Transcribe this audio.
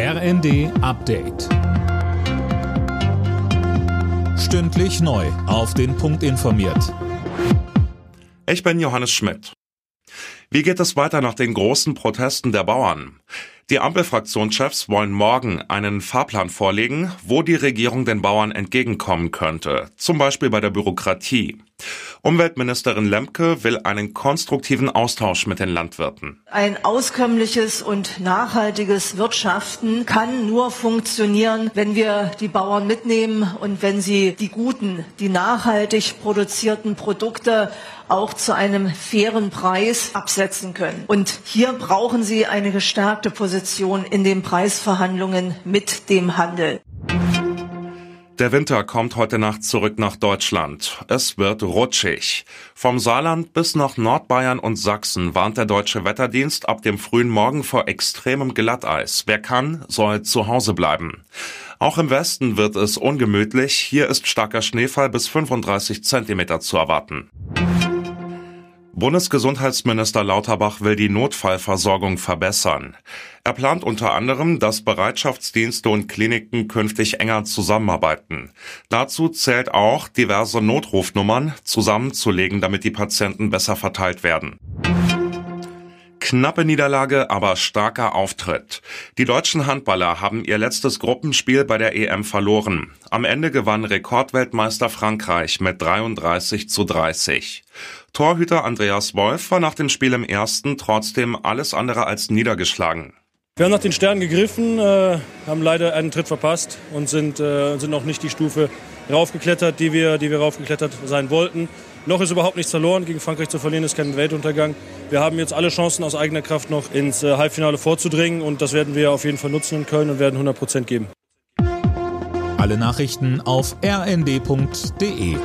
RND Update. Stündlich neu. Auf den Punkt informiert. Ich bin Johannes Schmidt. Wie geht es weiter nach den großen Protesten der Bauern? Die Ampelfraktionschefs wollen morgen einen Fahrplan vorlegen, wo die Regierung den Bauern entgegenkommen könnte, zum Beispiel bei der Bürokratie. Umweltministerin Lemke will einen konstruktiven Austausch mit den Landwirten. Ein auskömmliches und nachhaltiges Wirtschaften kann nur funktionieren, wenn wir die Bauern mitnehmen und wenn sie die guten, die nachhaltig produzierten Produkte auch zu einem fairen Preis absetzen können. Und hier brauchen sie eine gestärkte Position in den Preisverhandlungen mit dem Handel. Der Winter kommt heute Nacht zurück nach Deutschland. Es wird rutschig. Vom Saarland bis nach Nordbayern und Sachsen warnt der deutsche Wetterdienst ab dem frühen Morgen vor extremem Glatteis. Wer kann, soll zu Hause bleiben. Auch im Westen wird es ungemütlich. Hier ist starker Schneefall bis 35 Zentimeter zu erwarten. Bundesgesundheitsminister Lauterbach will die Notfallversorgung verbessern. Er plant unter anderem, dass Bereitschaftsdienste und Kliniken künftig enger zusammenarbeiten. Dazu zählt auch, diverse Notrufnummern zusammenzulegen, damit die Patienten besser verteilt werden. Knappe Niederlage, aber starker Auftritt. Die deutschen Handballer haben ihr letztes Gruppenspiel bei der EM verloren. Am Ende gewann Rekordweltmeister Frankreich mit 33 zu 30. Torhüter Andreas Wolf war nach dem Spiel im ersten trotzdem alles andere als niedergeschlagen. Wir haben nach den Sternen gegriffen, äh, haben leider einen Tritt verpasst und sind, äh, sind noch nicht die Stufe raufgeklettert, die wir, die wir raufgeklettert sein wollten. Noch ist überhaupt nichts verloren. Gegen Frankreich zu verlieren ist kein Weltuntergang. Wir haben jetzt alle Chancen aus eigener Kraft noch ins äh, Halbfinale vorzudringen und das werden wir auf jeden Fall nutzen in Köln und werden 100 Prozent geben. Alle Nachrichten auf rnd.de